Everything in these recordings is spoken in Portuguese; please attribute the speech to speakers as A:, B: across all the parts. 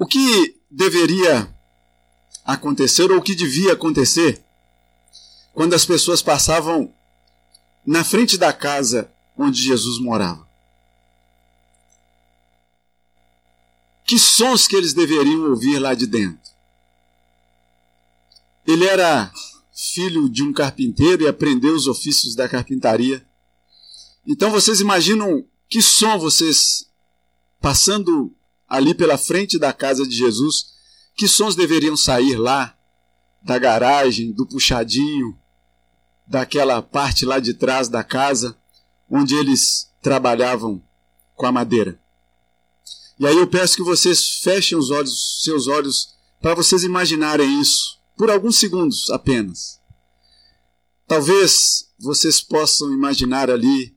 A: O que deveria acontecer ou o que devia acontecer quando as pessoas passavam na frente da casa onde Jesus morava? Que sons que eles deveriam ouvir lá de dentro? Ele era filho de um carpinteiro e aprendeu os ofícios da carpintaria. Então vocês imaginam que som vocês passando ali pela frente da casa de Jesus, que sons deveriam sair lá da garagem, do puxadinho, daquela parte lá de trás da casa, onde eles trabalhavam com a madeira. E aí eu peço que vocês fechem os olhos, seus olhos, para vocês imaginarem isso, por alguns segundos apenas. Talvez vocês possam imaginar ali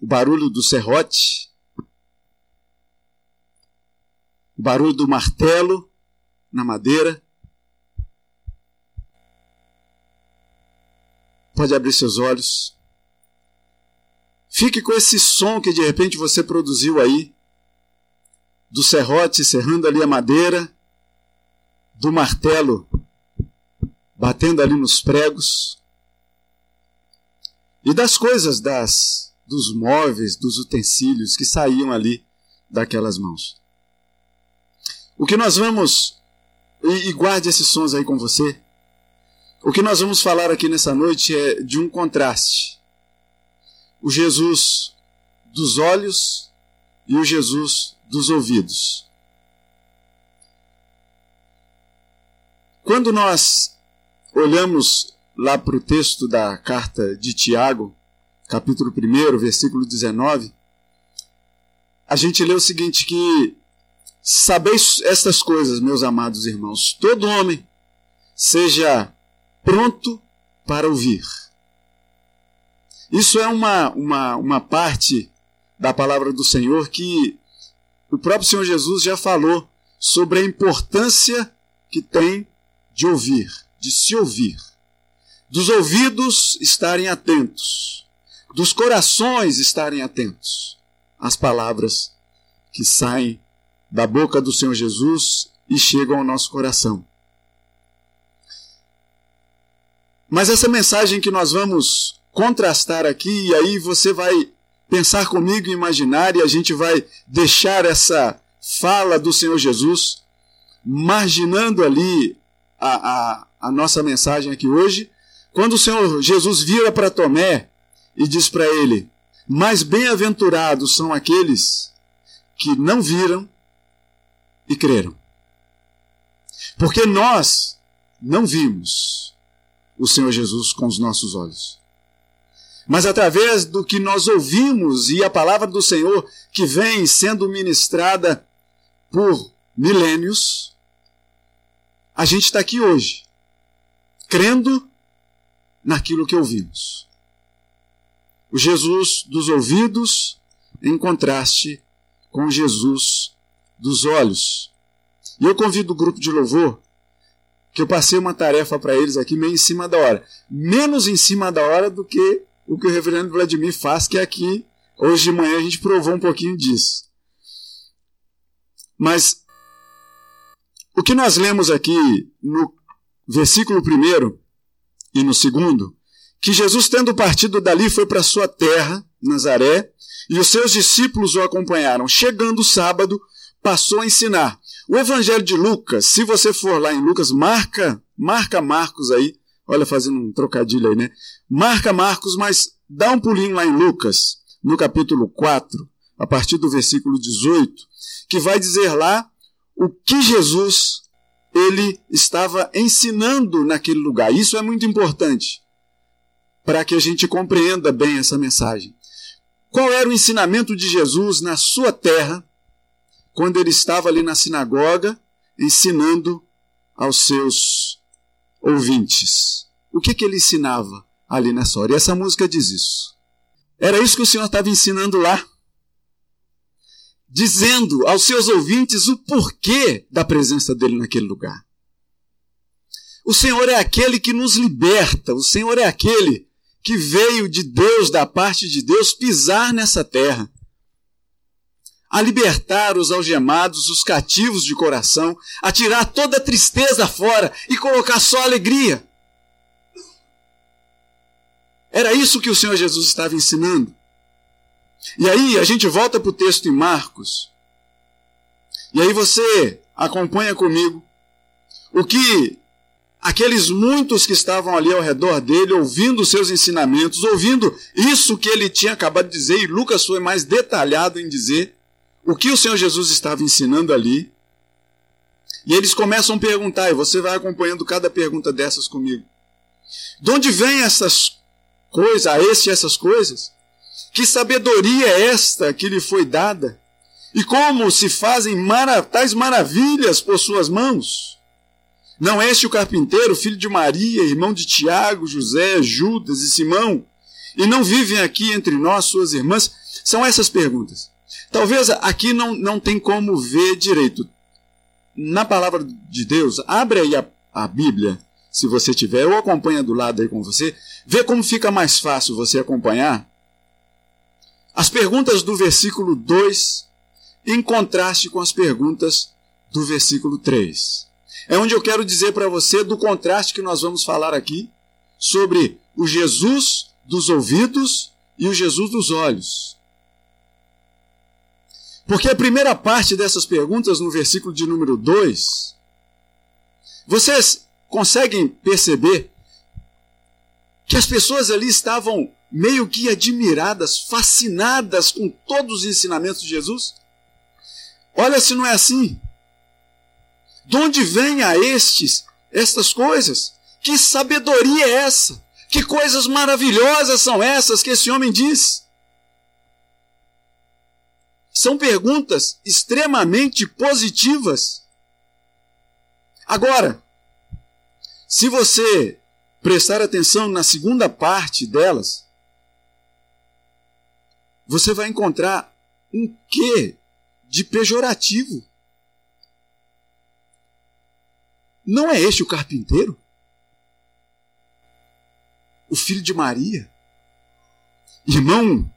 A: o barulho do serrote, o barulho do martelo na madeira. Pode abrir seus olhos. Fique com esse som que de repente você produziu aí, do serrote serrando ali a madeira, do martelo batendo ali nos pregos, e das coisas, das dos móveis, dos utensílios que saíam ali daquelas mãos. O que nós vamos, e, e guarde esses sons aí com você, o que nós vamos falar aqui nessa noite é de um contraste. O Jesus dos olhos e o Jesus dos ouvidos. Quando nós olhamos lá para o texto da carta de Tiago, capítulo 1, versículo 19, a gente lê o seguinte: que Sabeis estas coisas, meus amados irmãos, todo homem seja pronto para ouvir. Isso é uma, uma, uma parte da palavra do Senhor que o próprio Senhor Jesus já falou sobre a importância que tem de ouvir, de se ouvir, dos ouvidos estarem atentos, dos corações estarem atentos às palavras que saem da boca do Senhor Jesus e chegam ao nosso coração. Mas essa mensagem que nós vamos contrastar aqui, e aí você vai pensar comigo e imaginar, e a gente vai deixar essa fala do Senhor Jesus, marginando ali a, a, a nossa mensagem aqui hoje, quando o Senhor Jesus vira para Tomé e diz para ele: Mais bem-aventurados são aqueles que não viram e creram. Porque nós não vimos o Senhor Jesus com os nossos olhos. Mas através do que nós ouvimos e a palavra do Senhor que vem sendo ministrada por milênios, a gente está aqui hoje, crendo naquilo que ouvimos. O Jesus dos ouvidos em contraste com Jesus dos olhos. E eu convido o grupo de louvor que eu passei uma tarefa para eles aqui meio em cima da hora. Menos em cima da hora do que o que o reverendo Vladimir faz, que é aqui, hoje de manhã, a gente provou um pouquinho disso. Mas o que nós lemos aqui no versículo 1 e no segundo, que Jesus, tendo partido dali, foi para sua terra, Nazaré, e os seus discípulos o acompanharam. Chegando o sábado, passou a ensinar. O Evangelho de Lucas, se você for lá em Lucas, marca, marca Marcos aí, olha fazendo um trocadilho aí, né? Marca Marcos, mas dá um pulinho lá em Lucas, no capítulo 4, a partir do versículo 18, que vai dizer lá o que Jesus ele estava ensinando naquele lugar. Isso é muito importante para que a gente compreenda bem essa mensagem. Qual era o ensinamento de Jesus na sua terra quando ele estava ali na sinagoga ensinando aos seus ouvintes. O que, que ele ensinava ali nessa hora? E essa música diz isso. Era isso que o Senhor estava ensinando lá. Dizendo aos seus ouvintes o porquê da presença dele naquele lugar. O Senhor é aquele que nos liberta, o Senhor é aquele que veio de Deus, da parte de Deus, pisar nessa terra a libertar os algemados, os cativos de coração, a tirar toda a tristeza fora e colocar só alegria. Era isso que o Senhor Jesus estava ensinando. E aí a gente volta para o texto em Marcos. E aí você acompanha comigo o que aqueles muitos que estavam ali ao redor dele, ouvindo os seus ensinamentos, ouvindo isso que ele tinha acabado de dizer, e Lucas foi mais detalhado em dizer o que o Senhor Jesus estava ensinando ali. E eles começam a perguntar, e você vai acompanhando cada pergunta dessas comigo. De onde vêm essas coisas, a este essas coisas? Que sabedoria é esta que lhe foi dada? E como se fazem mara tais maravilhas por suas mãos? Não é este o carpinteiro, filho de Maria, irmão de Tiago, José, Judas e Simão? E não vivem aqui entre nós suas irmãs? São essas perguntas. Talvez aqui não, não tem como ver direito. Na palavra de Deus, abre aí a, a Bíblia, se você tiver, ou acompanha do lado aí com você, vê como fica mais fácil você acompanhar. As perguntas do versículo 2 em contraste com as perguntas do versículo 3 é onde eu quero dizer para você do contraste que nós vamos falar aqui sobre o Jesus dos ouvidos e o Jesus dos olhos. Porque a primeira parte dessas perguntas, no versículo de número 2, vocês conseguem perceber que as pessoas ali estavam meio que admiradas, fascinadas com todos os ensinamentos de Jesus? Olha se não é assim. De onde vêm a estes estas coisas? Que sabedoria é essa? Que coisas maravilhosas são essas que esse homem diz? São perguntas extremamente positivas. Agora, se você prestar atenção na segunda parte delas, você vai encontrar um quê de pejorativo. Não é este o carpinteiro? O filho de Maria? Irmão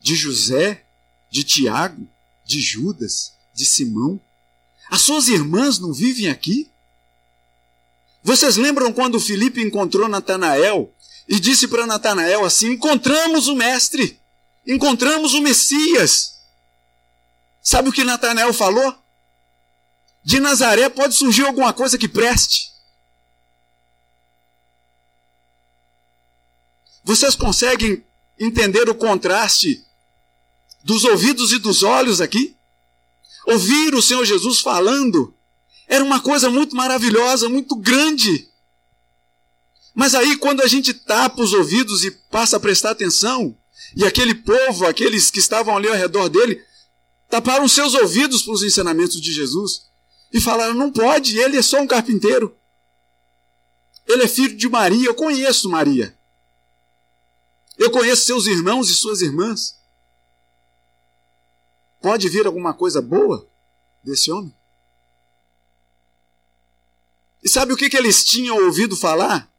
A: de José, de Tiago, de Judas, de Simão? As suas irmãs não vivem aqui? Vocês lembram quando Filipe encontrou Natanael e disse para Natanael assim: Encontramos o Mestre, encontramos o Messias. Sabe o que Natanael falou? de Nazaré pode surgir alguma coisa que preste. Vocês conseguem entender o contraste dos ouvidos e dos olhos aqui? Ouvir o Senhor Jesus falando era uma coisa muito maravilhosa, muito grande. Mas aí, quando a gente tapa os ouvidos e passa a prestar atenção, e aquele povo, aqueles que estavam ali ao redor dele, taparam seus ouvidos para os ensinamentos de Jesus e falaram: não pode, ele é só um carpinteiro. Ele é filho de Maria, eu conheço Maria. Eu conheço seus irmãos e suas irmãs. Pode vir alguma coisa boa desse homem? E sabe o que, que eles tinham ouvido falar?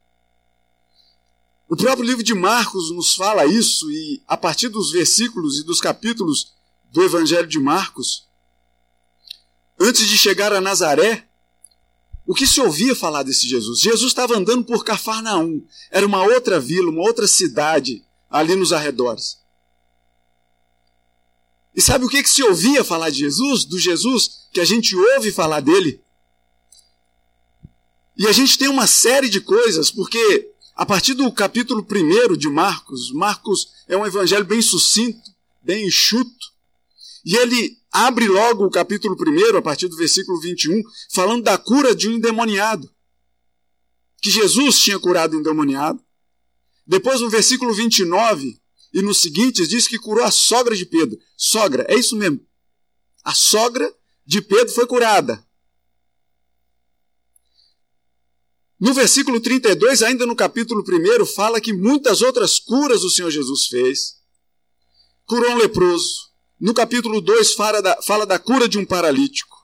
A: O próprio livro de Marcos nos fala isso, e a partir dos versículos e dos capítulos do Evangelho de Marcos, Antes de chegar a Nazaré, o que se ouvia falar desse Jesus? Jesus estava andando por Cafarnaum. Era uma outra vila, uma outra cidade ali nos arredores. E sabe o que, que se ouvia falar de Jesus? Do Jesus que a gente ouve falar dele? E a gente tem uma série de coisas, porque a partir do capítulo 1 de Marcos, Marcos é um evangelho bem sucinto, bem enxuto, e ele abre logo o capítulo 1, a partir do versículo 21, falando da cura de um endemoniado. Que Jesus tinha curado o endemoniado. Depois, no versículo 29 e nos seguintes, diz que curou a sogra de Pedro. Sogra, é isso mesmo. A sogra de Pedro foi curada. No versículo 32, ainda no capítulo 1, fala que muitas outras curas o Senhor Jesus fez. Curou um leproso, no capítulo 2 fala da, fala da cura de um paralítico.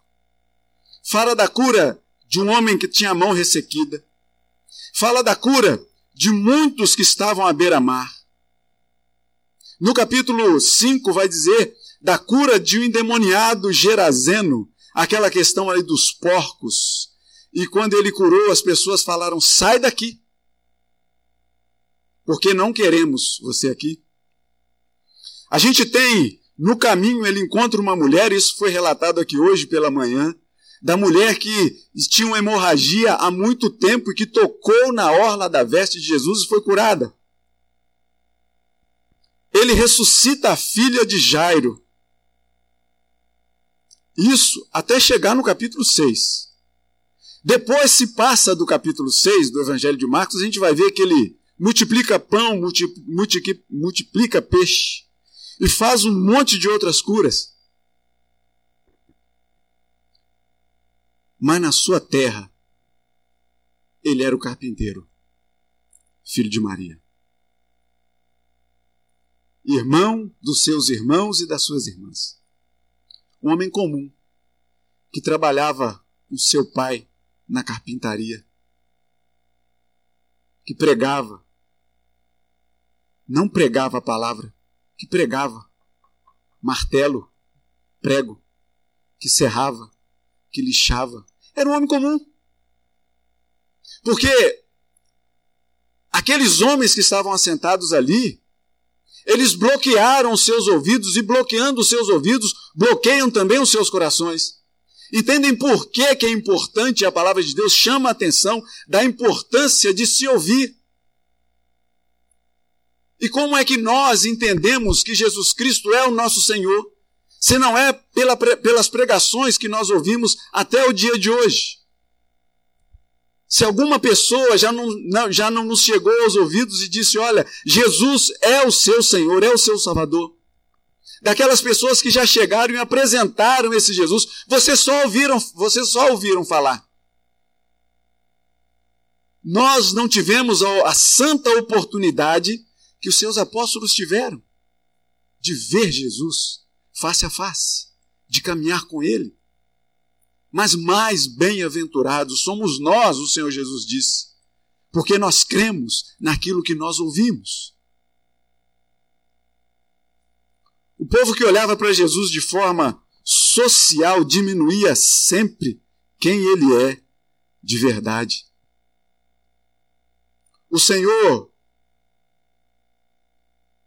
A: Fala da cura de um homem que tinha a mão ressequida. Fala da cura de muitos que estavam à beira-mar. No capítulo 5 vai dizer da cura de um endemoniado gerazeno, aquela questão ali dos porcos. E quando ele curou, as pessoas falaram: sai daqui, porque não queremos você aqui. A gente tem, no caminho, ele encontra uma mulher, isso foi relatado aqui hoje pela manhã, da mulher que tinha uma hemorragia há muito tempo e que tocou na orla da veste de Jesus e foi curada. Ele ressuscita a filha de Jairo. Isso até chegar no capítulo 6. Depois se passa do capítulo 6 do Evangelho de Marcos, a gente vai ver que ele multiplica pão, multiplica peixe e faz um monte de outras curas. Mas na sua terra, ele era o carpinteiro, filho de Maria. Irmão dos seus irmãos e das suas irmãs. Um homem comum, que trabalhava com seu pai na carpintaria, que pregava, não pregava a palavra, que pregava, martelo, prego, que serrava, que lixava. Era um homem comum. Porque aqueles homens que estavam assentados ali, eles bloquearam seus ouvidos e bloqueando seus ouvidos, bloqueiam também os seus corações. Entendem por que, que é importante a palavra de Deus chama a atenção da importância de se ouvir. E como é que nós entendemos que Jesus Cristo é o nosso Senhor? se não é pela, pelas pregações que nós ouvimos até o dia de hoje. Se alguma pessoa já não, não, já não nos chegou aos ouvidos e disse: Olha, Jesus é o seu Senhor, é o seu Salvador. Daquelas pessoas que já chegaram e apresentaram esse Jesus, vocês só ouviram, vocês só ouviram falar. Nós não tivemos a, a santa oportunidade que os seus apóstolos tiveram de ver Jesus face a face, de caminhar com Ele. Mas mais bem-aventurados somos nós, o Senhor Jesus disse, porque nós cremos naquilo que nós ouvimos. O povo que olhava para Jesus de forma social diminuía sempre quem ele é de verdade. O Senhor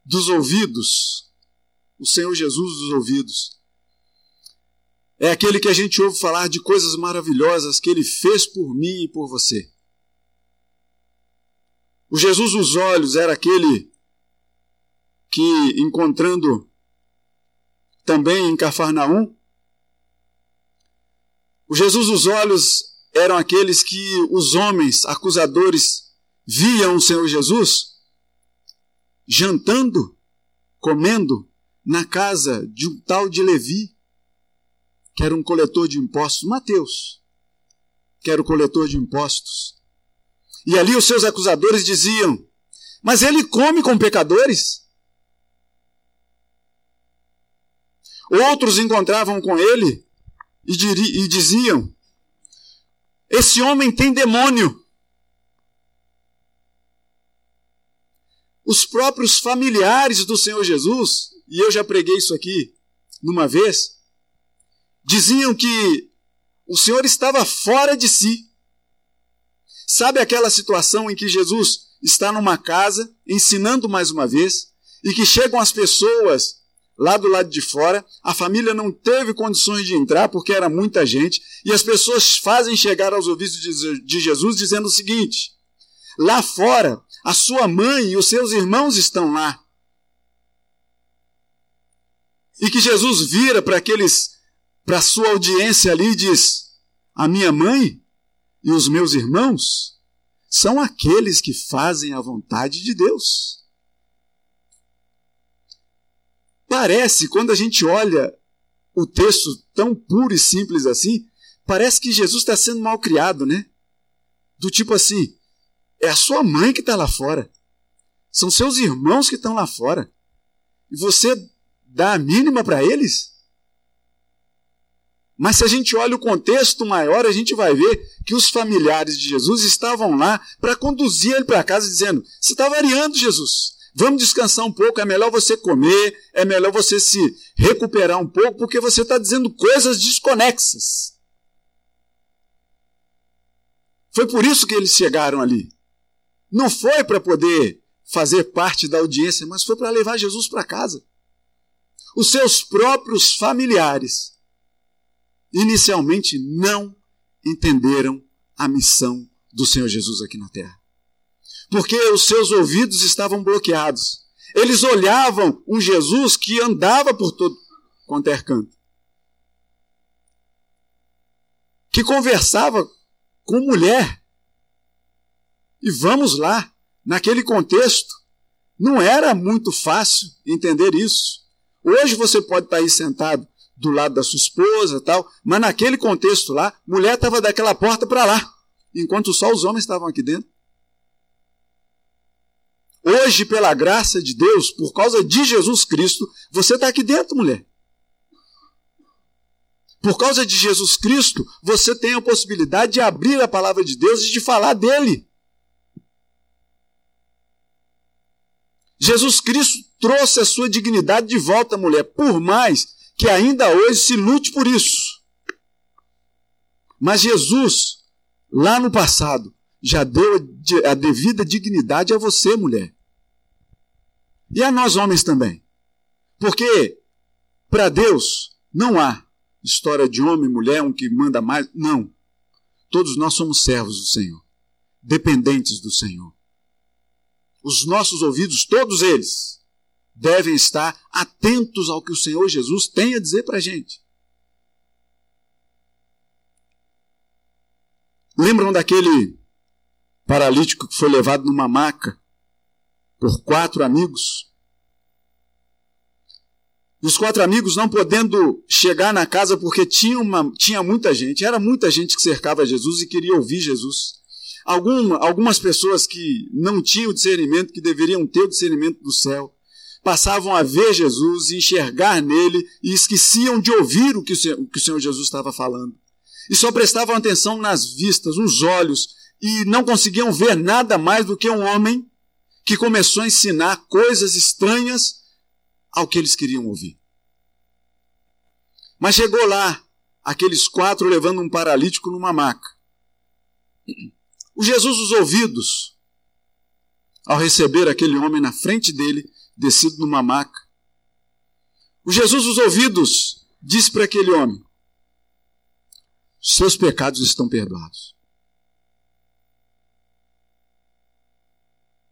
A: dos ouvidos o Senhor Jesus dos ouvidos. É aquele que a gente ouve falar de coisas maravilhosas que ele fez por mim e por você. O Jesus dos olhos era aquele que, encontrando também em Cafarnaum, o Jesus dos olhos eram aqueles que os homens acusadores viam o Senhor Jesus jantando, comendo na casa de um tal de Levi, que era um coletor de impostos, Mateus, que era o coletor de impostos. E ali os seus acusadores diziam: Mas ele come com pecadores. Outros encontravam com ele e, e diziam: Esse homem tem demônio. Os próprios familiares do Senhor Jesus e eu já preguei isso aqui numa vez, diziam que o Senhor estava fora de si. Sabe aquela situação em que Jesus está numa casa, ensinando mais uma vez, e que chegam as pessoas lá do lado de fora, a família não teve condições de entrar porque era muita gente, e as pessoas fazem chegar aos ouvidos de Jesus dizendo o seguinte: lá fora, a sua mãe e os seus irmãos estão lá. E que Jesus vira para aqueles, para sua audiência ali e diz: A minha mãe e os meus irmãos são aqueles que fazem a vontade de Deus. Parece, quando a gente olha o texto tão puro e simples assim, parece que Jesus está sendo mal criado, né? Do tipo assim, é a sua mãe que está lá fora. São seus irmãos que estão lá fora. E você dá a mínima para eles? Mas se a gente olha o contexto maior, a gente vai ver que os familiares de Jesus estavam lá para conduzir ele para casa, dizendo: Você está variando, Jesus. Vamos descansar um pouco, é melhor você comer, é melhor você se recuperar um pouco, porque você está dizendo coisas desconexas. Foi por isso que eles chegaram ali. Não foi para poder fazer parte da audiência, mas foi para levar Jesus para casa. Os seus próprios familiares inicialmente não entenderam a missão do Senhor Jesus aqui na terra. Porque os seus ouvidos estavam bloqueados. Eles olhavam um Jesus que andava por todo quanto é canto. Que conversava com mulher. E vamos lá, naquele contexto, não era muito fácil entender isso. Hoje você pode estar aí sentado do lado da sua esposa tal, mas naquele contexto lá, mulher estava daquela porta para lá, enquanto só os homens estavam aqui dentro. Hoje, pela graça de Deus, por causa de Jesus Cristo, você está aqui dentro, mulher. Por causa de Jesus Cristo, você tem a possibilidade de abrir a palavra de Deus e de falar dele. Jesus Cristo trouxe a sua dignidade de volta, mulher, por mais que ainda hoje se lute por isso. Mas Jesus, lá no passado, já deu a devida dignidade a você, mulher. E a nós, homens, também. Porque, para Deus, não há história de homem e mulher, um que manda mais. Não. Todos nós somos servos do Senhor, dependentes do Senhor. Os nossos ouvidos, todos eles, devem estar atentos ao que o Senhor Jesus tem a dizer para a gente. Lembram daquele paralítico que foi levado numa maca por quatro amigos? Os quatro amigos não podendo chegar na casa porque tinha, uma, tinha muita gente, era muita gente que cercava Jesus e queria ouvir Jesus. Alguma, algumas pessoas que não tinham o discernimento, que deveriam ter o discernimento do céu, passavam a ver Jesus e enxergar nele e esqueciam de ouvir o que o Senhor, Jesus estava falando. E só prestavam atenção nas vistas, nos olhos, e não conseguiam ver nada mais do que um homem que começou a ensinar coisas estranhas ao que eles queriam ouvir. Mas chegou lá, aqueles quatro levando um paralítico numa maca. O Jesus os ouvidos, ao receber aquele homem na frente dele, descido numa maca. O Jesus dos ouvidos disse para aquele homem: Seus pecados estão perdoados.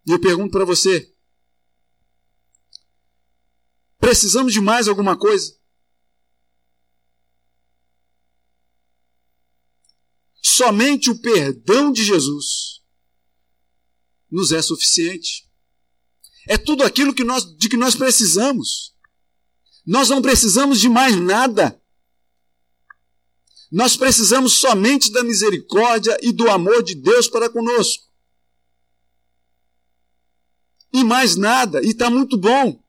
A: E eu pergunto para você: precisamos de mais alguma coisa? Somente o perdão de Jesus nos é suficiente. É tudo aquilo que nós, de que nós precisamos. Nós não precisamos de mais nada. Nós precisamos somente da misericórdia e do amor de Deus para conosco. E mais nada, e está muito bom.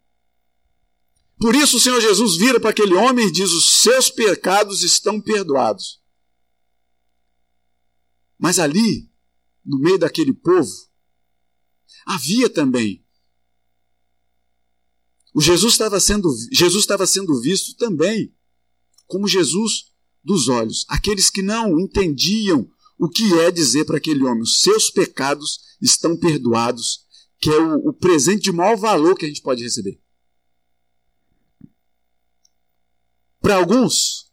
A: Por isso o Senhor Jesus vira para aquele homem e diz: Os seus pecados estão perdoados. Mas ali, no meio daquele povo, havia também o Jesus estava sendo, Jesus estava sendo visto também como Jesus dos olhos. Aqueles que não entendiam o que é dizer para aquele homem: os seus pecados estão perdoados, que é o, o presente de maior valor que a gente pode receber. Para alguns,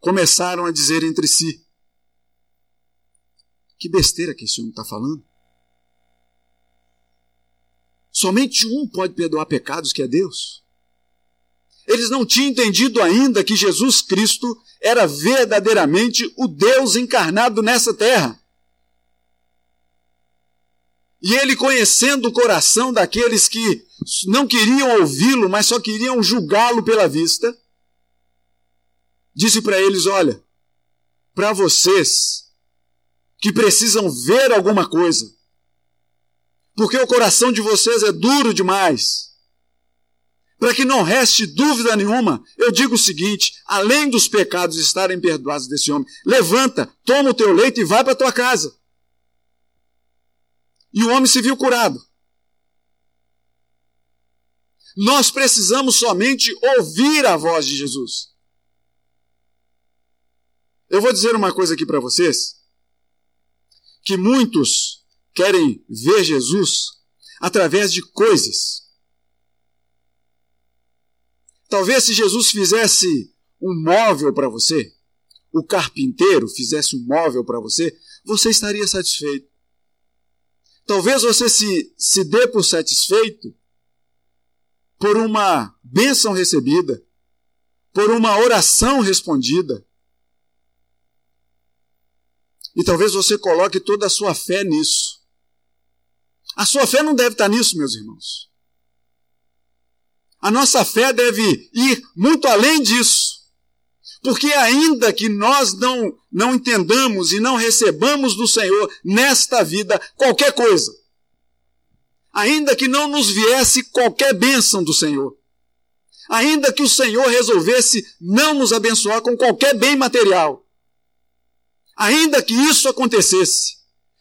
A: começaram a dizer entre si: que besteira que esse homem está falando. Somente um pode perdoar pecados, que é Deus. Eles não tinham entendido ainda que Jesus Cristo era verdadeiramente o Deus encarnado nessa terra. E ele, conhecendo o coração daqueles que não queriam ouvi-lo, mas só queriam julgá-lo pela vista, disse para eles: Olha, para vocês que precisam ver alguma coisa, porque o coração de vocês é duro demais. Para que não reste dúvida nenhuma, eu digo o seguinte: além dos pecados estarem perdoados desse homem, levanta, toma o teu leito e vai para tua casa. E o homem se viu curado. Nós precisamos somente ouvir a voz de Jesus. Eu vou dizer uma coisa aqui para vocês: que muitos querem ver Jesus através de coisas. Talvez se Jesus fizesse um móvel para você, o carpinteiro fizesse um móvel para você, você estaria satisfeito. Talvez você se, se dê por satisfeito por uma bênção recebida, por uma oração respondida. E talvez você coloque toda a sua fé nisso. A sua fé não deve estar nisso, meus irmãos. A nossa fé deve ir muito além disso. Porque ainda que nós não, não entendamos e não recebamos do Senhor nesta vida qualquer coisa, ainda que não nos viesse qualquer bênção do Senhor, ainda que o Senhor resolvesse não nos abençoar com qualquer bem material, ainda que isso acontecesse,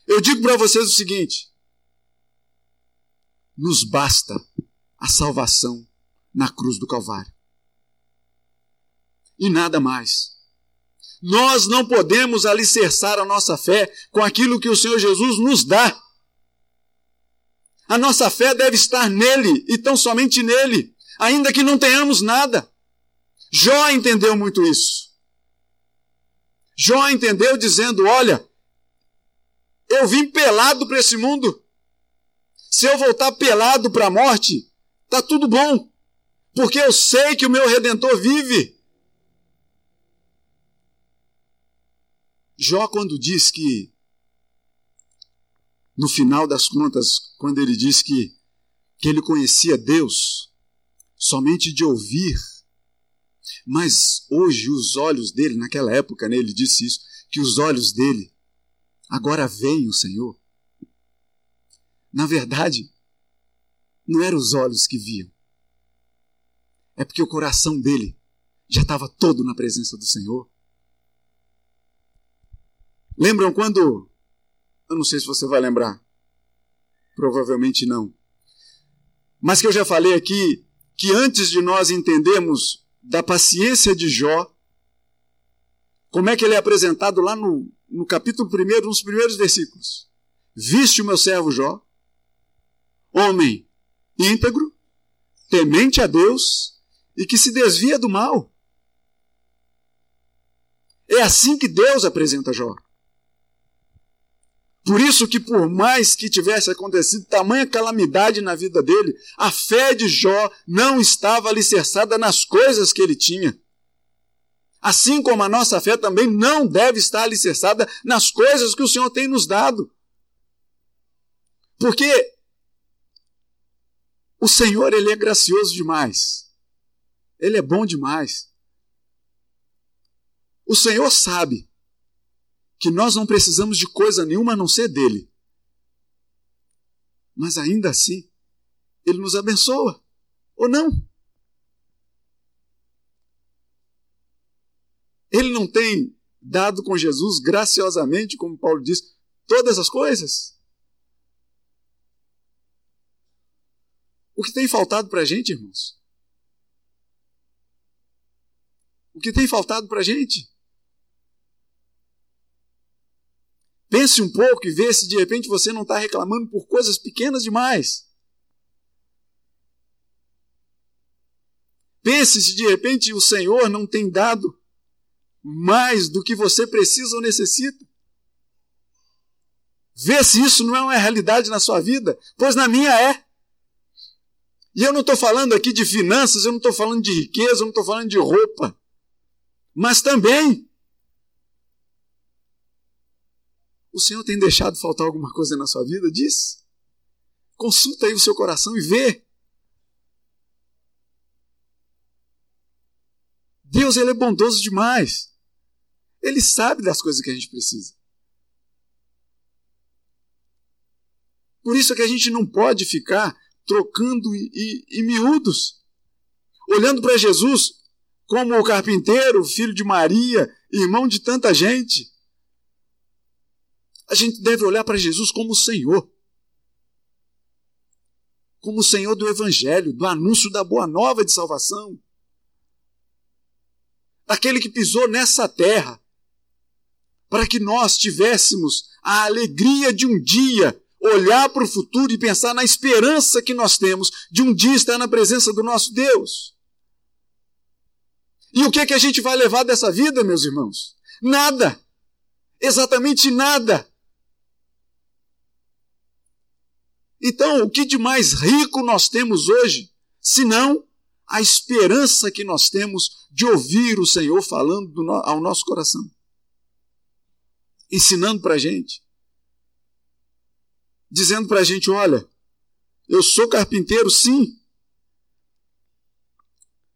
A: eu digo para vocês o seguinte: nos basta a salvação na cruz do Calvário. E nada mais. Nós não podemos alicerçar a nossa fé com aquilo que o Senhor Jesus nos dá. A nossa fé deve estar nele e tão somente nele, ainda que não tenhamos nada. Jó entendeu muito isso. Jó entendeu dizendo: Olha, eu vim pelado para esse mundo. Se eu voltar pelado para a morte, tá tudo bom, porque eu sei que o meu redentor vive. Jó, quando diz que no final das contas, quando ele diz que, que ele conhecia Deus somente de ouvir, mas hoje os olhos dele, naquela época né, ele disse isso, que os olhos dele agora veem o Senhor. Na verdade, não eram os olhos que viam, é porque o coração dele já estava todo na presença do Senhor. Lembram quando eu não sei se você vai lembrar. Provavelmente não. Mas que eu já falei aqui que antes de nós entendermos da paciência de Jó, como é que ele é apresentado lá no, no capítulo 1, nos primeiros versículos. Viste o meu servo Jó, homem íntegro, temente a Deus e que se desvia do mal. É assim que Deus apresenta Jó. Por isso que por mais que tivesse acontecido tamanha calamidade na vida dele, a fé de Jó não estava alicerçada nas coisas que ele tinha. Assim como a nossa fé também não deve estar alicerçada nas coisas que o Senhor tem nos dado. Porque o Senhor, ele é gracioso demais. Ele é bom demais. O Senhor sabe que nós não precisamos de coisa nenhuma a não ser dele. Mas ainda assim, ele nos abençoa, ou não? Ele não tem dado com Jesus graciosamente, como Paulo diz, todas as coisas? O que tem faltado para a gente, irmãos? O que tem faltado para a gente? Pense um pouco e vê se de repente você não está reclamando por coisas pequenas demais. Pense se de repente o Senhor não tem dado mais do que você precisa ou necessita. Vê se isso não é uma realidade na sua vida, pois na minha é. E eu não estou falando aqui de finanças, eu não estou falando de riqueza, eu não estou falando de roupa, mas também O Senhor tem deixado faltar alguma coisa na sua vida? Diz. Consulta aí o seu coração e vê. Deus ele é bondoso demais. Ele sabe das coisas que a gente precisa. Por isso é que a gente não pode ficar trocando em miúdos, olhando para Jesus como o carpinteiro, filho de Maria, irmão de tanta gente. A gente deve olhar para Jesus como o Senhor. como o Senhor do Evangelho, do anúncio da boa nova de salvação. Daquele que pisou nessa terra, para que nós tivéssemos a alegria de um dia olhar para o futuro e pensar na esperança que nós temos de um dia estar na presença do nosso Deus. E o que é que a gente vai levar dessa vida, meus irmãos? Nada. Exatamente nada. Então, o que de mais rico nós temos hoje, senão a esperança que nós temos de ouvir o Senhor falando ao nosso coração, ensinando para a gente, dizendo para a gente: olha, eu sou carpinteiro, sim,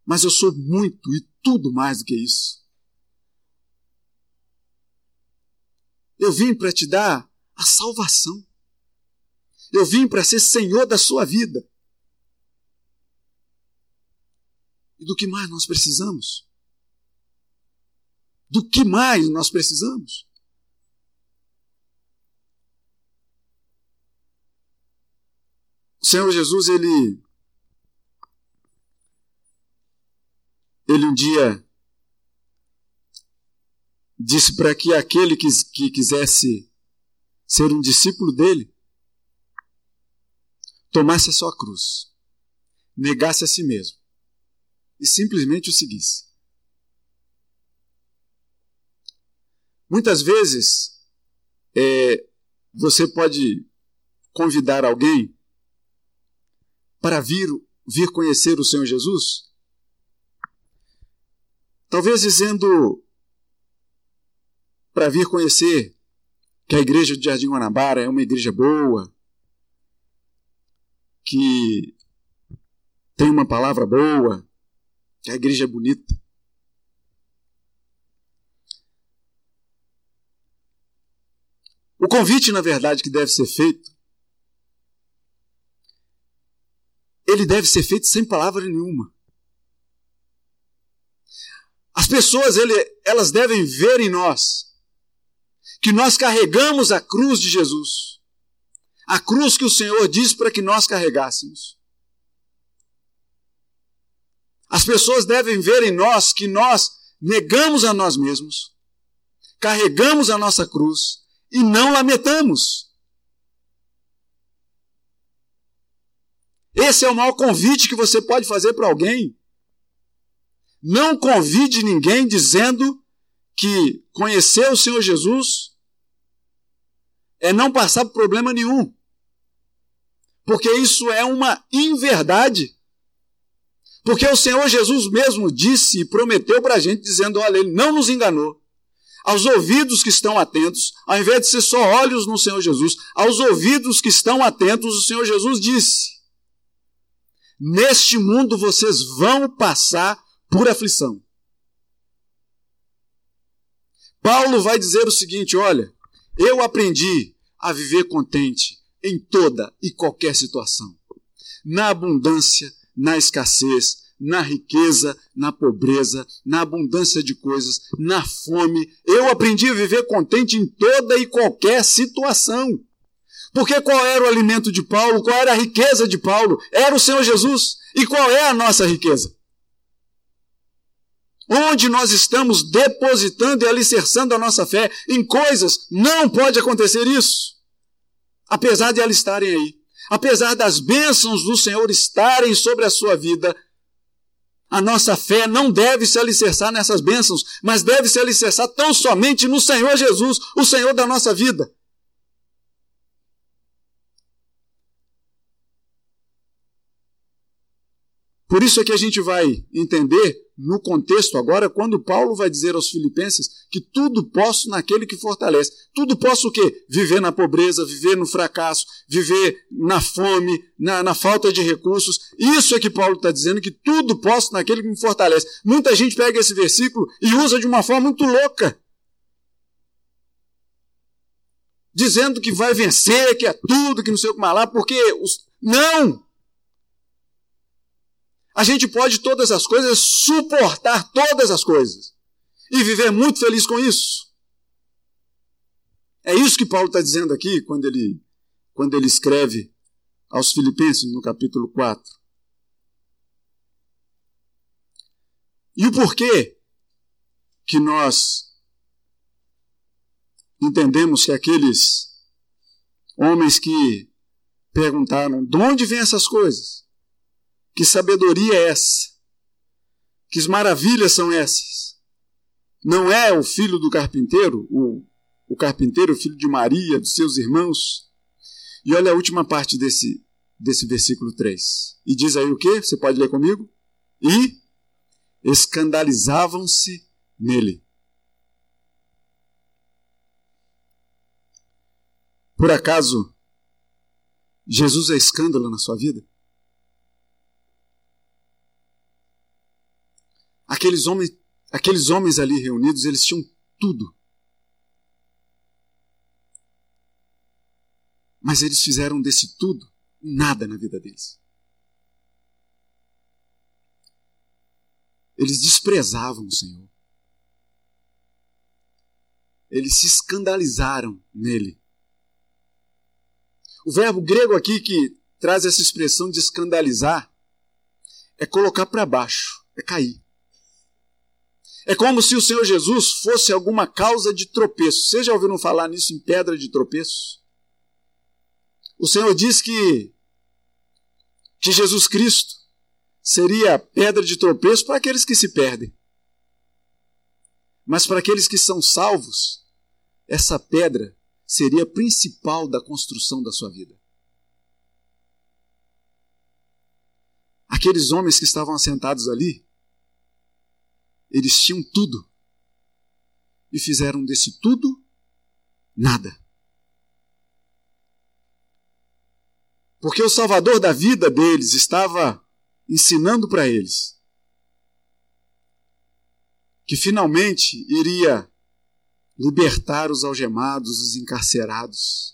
A: mas eu sou muito e tudo mais do que isso. Eu vim para te dar a salvação. Eu vim para ser senhor da sua vida. E do que mais nós precisamos? Do que mais nós precisamos? Senhor Jesus, ele. Ele um dia disse para que aquele que, que quisesse ser um discípulo dele tomasse a sua cruz, negasse a si mesmo e simplesmente o seguisse. Muitas vezes é, você pode convidar alguém para vir, vir conhecer o Senhor Jesus, talvez dizendo para vir conhecer que a igreja de Jardim Guanabara é uma igreja boa, que tem uma palavra boa, que a igreja é bonita. O convite, na verdade, que deve ser feito, ele deve ser feito sem palavra nenhuma. As pessoas, ele, elas devem ver em nós que nós carregamos a cruz de Jesus a cruz que o Senhor diz para que nós carregássemos. As pessoas devem ver em nós que nós negamos a nós mesmos, carregamos a nossa cruz e não lamentamos. Esse é o maior convite que você pode fazer para alguém. Não convide ninguém dizendo que conhecer o Senhor Jesus é não passar por problema nenhum porque isso é uma inverdade. Porque o Senhor Jesus mesmo disse e prometeu para a gente, dizendo: olha, ele não nos enganou. Aos ouvidos que estão atentos, ao invés de ser só olhos no Senhor Jesus, aos ouvidos que estão atentos, o Senhor Jesus disse: Neste mundo vocês vão passar por aflição. Paulo vai dizer o seguinte: olha, eu aprendi a viver contente em toda e qualquer situação. Na abundância, na escassez, na riqueza, na pobreza, na abundância de coisas, na fome. Eu aprendi a viver contente em toda e qualquer situação. Porque qual era o alimento de Paulo? Qual era a riqueza de Paulo? Era o Senhor Jesus. E qual é a nossa riqueza? Onde nós estamos depositando e alicerçando a nossa fé em coisas, não pode acontecer isso apesar de elas estarem aí, apesar das bênçãos do Senhor estarem sobre a sua vida, a nossa fé não deve se alicerçar nessas bênçãos, mas deve se alicerçar tão somente no Senhor Jesus, o Senhor da nossa vida. Por isso é que a gente vai entender no contexto agora, quando Paulo vai dizer aos filipenses que tudo posso naquele que fortalece. Tudo posso o quê? Viver na pobreza, viver no fracasso, viver na fome, na, na falta de recursos. Isso é que Paulo está dizendo, que tudo posso naquele que me fortalece. Muita gente pega esse versículo e usa de uma forma muito louca. Dizendo que vai vencer, que é tudo, que não sei o que mais lá, porque os... não! A gente pode todas as coisas, suportar todas as coisas e viver muito feliz com isso. É isso que Paulo está dizendo aqui quando ele, quando ele escreve aos Filipenses, no capítulo 4. E o porquê que nós entendemos que aqueles homens que perguntaram de onde vêm essas coisas? Que sabedoria é essa? Que maravilhas são essas? Não é o filho do carpinteiro, o, o carpinteiro, filho de Maria, dos seus irmãos? E olha a última parte desse, desse versículo 3. E diz aí o que? Você pode ler comigo? E escandalizavam-se nele. Por acaso, Jesus é escândalo na sua vida? Aqueles homens, aqueles homens ali reunidos, eles tinham tudo. Mas eles fizeram desse tudo nada na vida deles. Eles desprezavam o Senhor. Eles se escandalizaram nele. O verbo grego aqui que traz essa expressão de escandalizar é colocar para baixo, é cair. É como se o Senhor Jesus fosse alguma causa de tropeço. Vocês já ouviram falar nisso em pedra de tropeço? O Senhor diz que, que Jesus Cristo seria pedra de tropeço para aqueles que se perdem. Mas para aqueles que são salvos, essa pedra seria principal da construção da sua vida. Aqueles homens que estavam assentados ali, eles tinham tudo e fizeram desse tudo nada. Porque o Salvador da vida deles estava ensinando para eles que finalmente iria libertar os algemados, os encarcerados,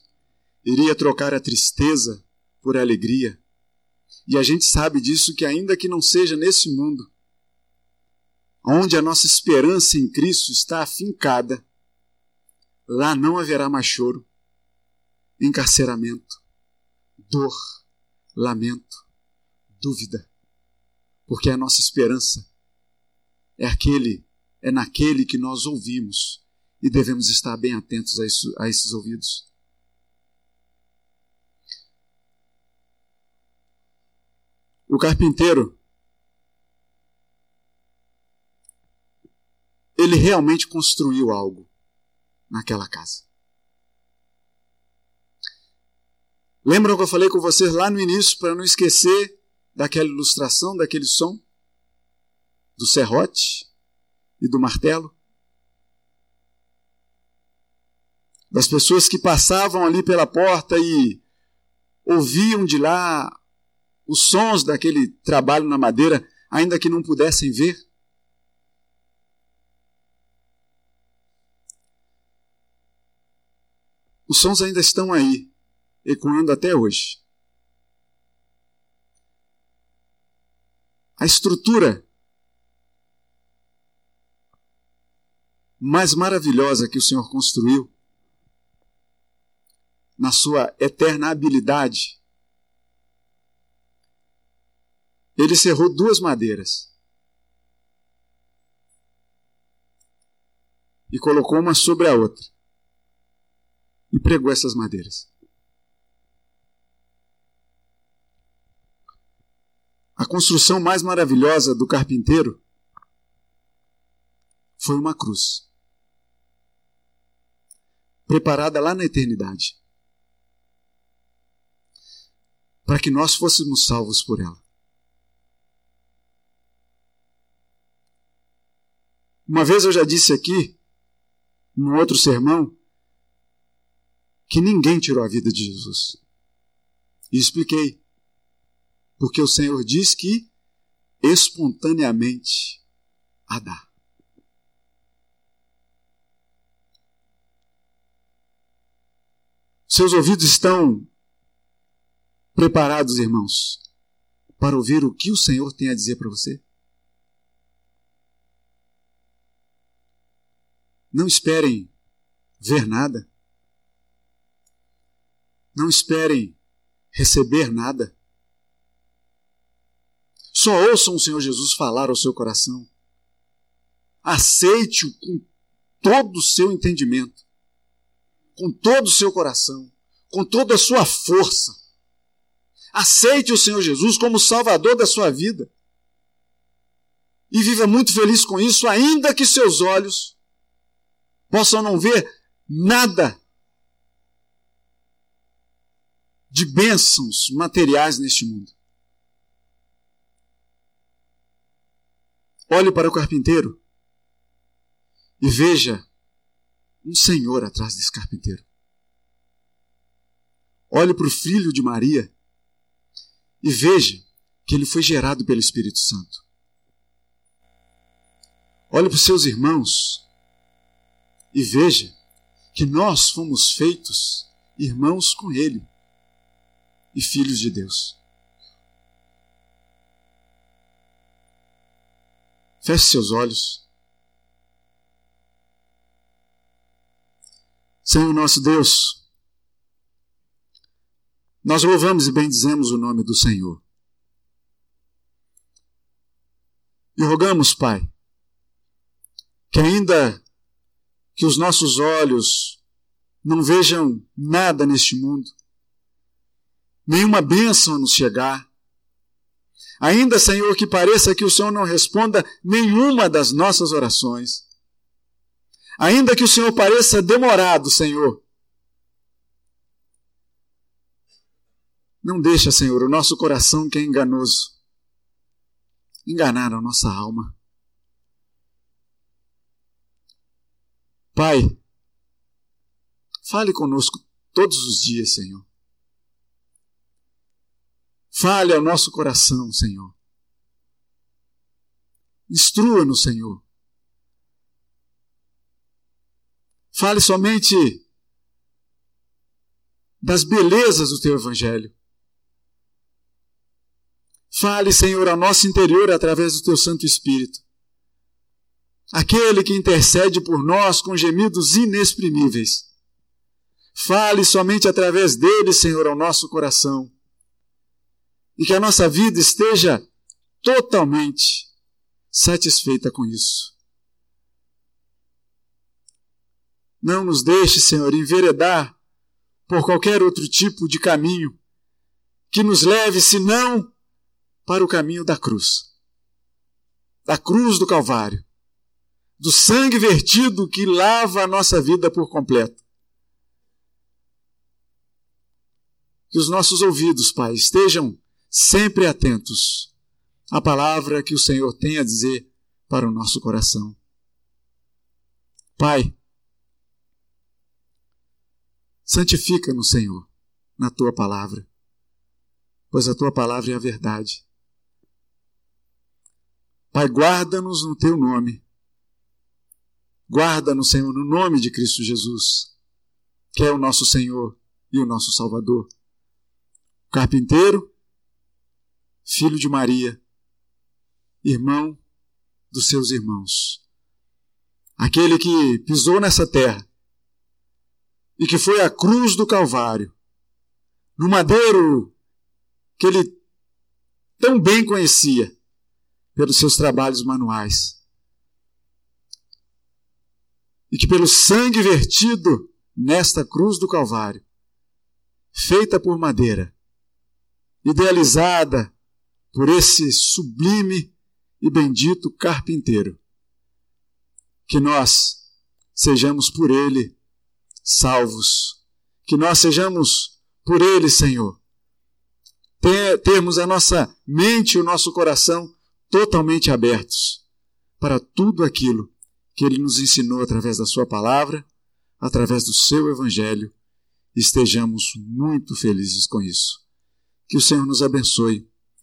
A: iria trocar a tristeza por alegria. E a gente sabe disso que, ainda que não seja nesse mundo, onde a nossa esperança em Cristo está afincada, lá não haverá mais choro, encarceramento, dor, lamento, dúvida, porque a nossa esperança é aquele, é naquele que nós ouvimos e devemos estar bem atentos a, isso, a esses ouvidos. O carpinteiro, ele realmente construiu algo naquela casa. Lembram que eu falei com vocês lá no início, para não esquecer daquela ilustração, daquele som? Do serrote e do martelo? das pessoas que passavam ali pela porta e ouviam de lá os sons daquele trabalho na madeira, ainda que não pudessem ver. Os sons ainda estão aí, ecoando até hoje. A estrutura mais maravilhosa que o Senhor construiu na sua eterna habilidade, ele cerrou duas madeiras e colocou uma sobre a outra e pregou essas madeiras. A construção mais maravilhosa do carpinteiro foi uma cruz, preparada lá na eternidade. para que nós fôssemos salvos por ela. Uma vez eu já disse aqui, num outro sermão, que ninguém tirou a vida de Jesus. E expliquei. Porque o Senhor diz que espontaneamente a dá. Seus ouvidos estão preparados, irmãos, para ouvir o que o Senhor tem a dizer para você? Não esperem ver nada. Não esperem receber nada. Só ouçam o Senhor Jesus falar ao seu coração. Aceite-o com todo o seu entendimento, com todo o seu coração, com toda a sua força. Aceite o Senhor Jesus como Salvador da sua vida. E viva muito feliz com isso, ainda que seus olhos possam não ver nada de bênçãos materiais neste mundo. Olhe para o carpinteiro e veja um Senhor atrás desse carpinteiro. Olhe para o filho de Maria e veja que ele foi gerado pelo Espírito Santo. Olhe para os seus irmãos e veja que nós fomos feitos irmãos com ele e filhos de Deus. Feche seus olhos. Senhor nosso Deus, nós louvamos e bendizemos o nome do Senhor. E rogamos, Pai, que ainda que os nossos olhos não vejam nada neste mundo, nenhuma bênção nos chegar. Ainda, Senhor, que pareça que o Senhor não responda nenhuma das nossas orações. Ainda que o Senhor pareça demorado, Senhor. Não deixa, Senhor, o nosso coração que é enganoso enganar a nossa alma. Pai, fale conosco todos os dias, Senhor. Fale ao nosso coração, Senhor. Instrua-nos, Senhor. Fale somente das belezas do teu Evangelho. Fale, Senhor, ao nosso interior através do teu Santo Espírito. Aquele que intercede por nós com gemidos inexprimíveis. Fale somente através dele, Senhor, ao nosso coração e que a nossa vida esteja totalmente satisfeita com isso. Não nos deixe, Senhor, enveredar por qualquer outro tipo de caminho que nos leve, senão, para o caminho da cruz da cruz do Calvário, do sangue vertido que lava a nossa vida por completo. Que os nossos ouvidos, Pai, estejam sempre atentos à palavra que o Senhor tem a dizer para o nosso coração. Pai, santifica-nos, Senhor, na tua palavra, pois a tua palavra é a verdade. Pai, guarda-nos no teu nome. Guarda-nos, Senhor, no nome de Cristo Jesus, que é o nosso Senhor e o nosso Salvador. Carpinteiro filho de Maria, irmão dos seus irmãos. Aquele que pisou nessa terra e que foi à cruz do Calvário, no madeiro que ele tão bem conhecia pelos seus trabalhos manuais. E que pelo sangue vertido nesta cruz do Calvário, feita por madeira, idealizada por esse sublime e bendito carpinteiro. Que nós sejamos por ele salvos. Que nós sejamos por ele, Senhor. termos a nossa mente e o nosso coração totalmente abertos para tudo aquilo que ele nos ensinou através da sua palavra, através do seu evangelho. Estejamos muito felizes com isso. Que o Senhor nos abençoe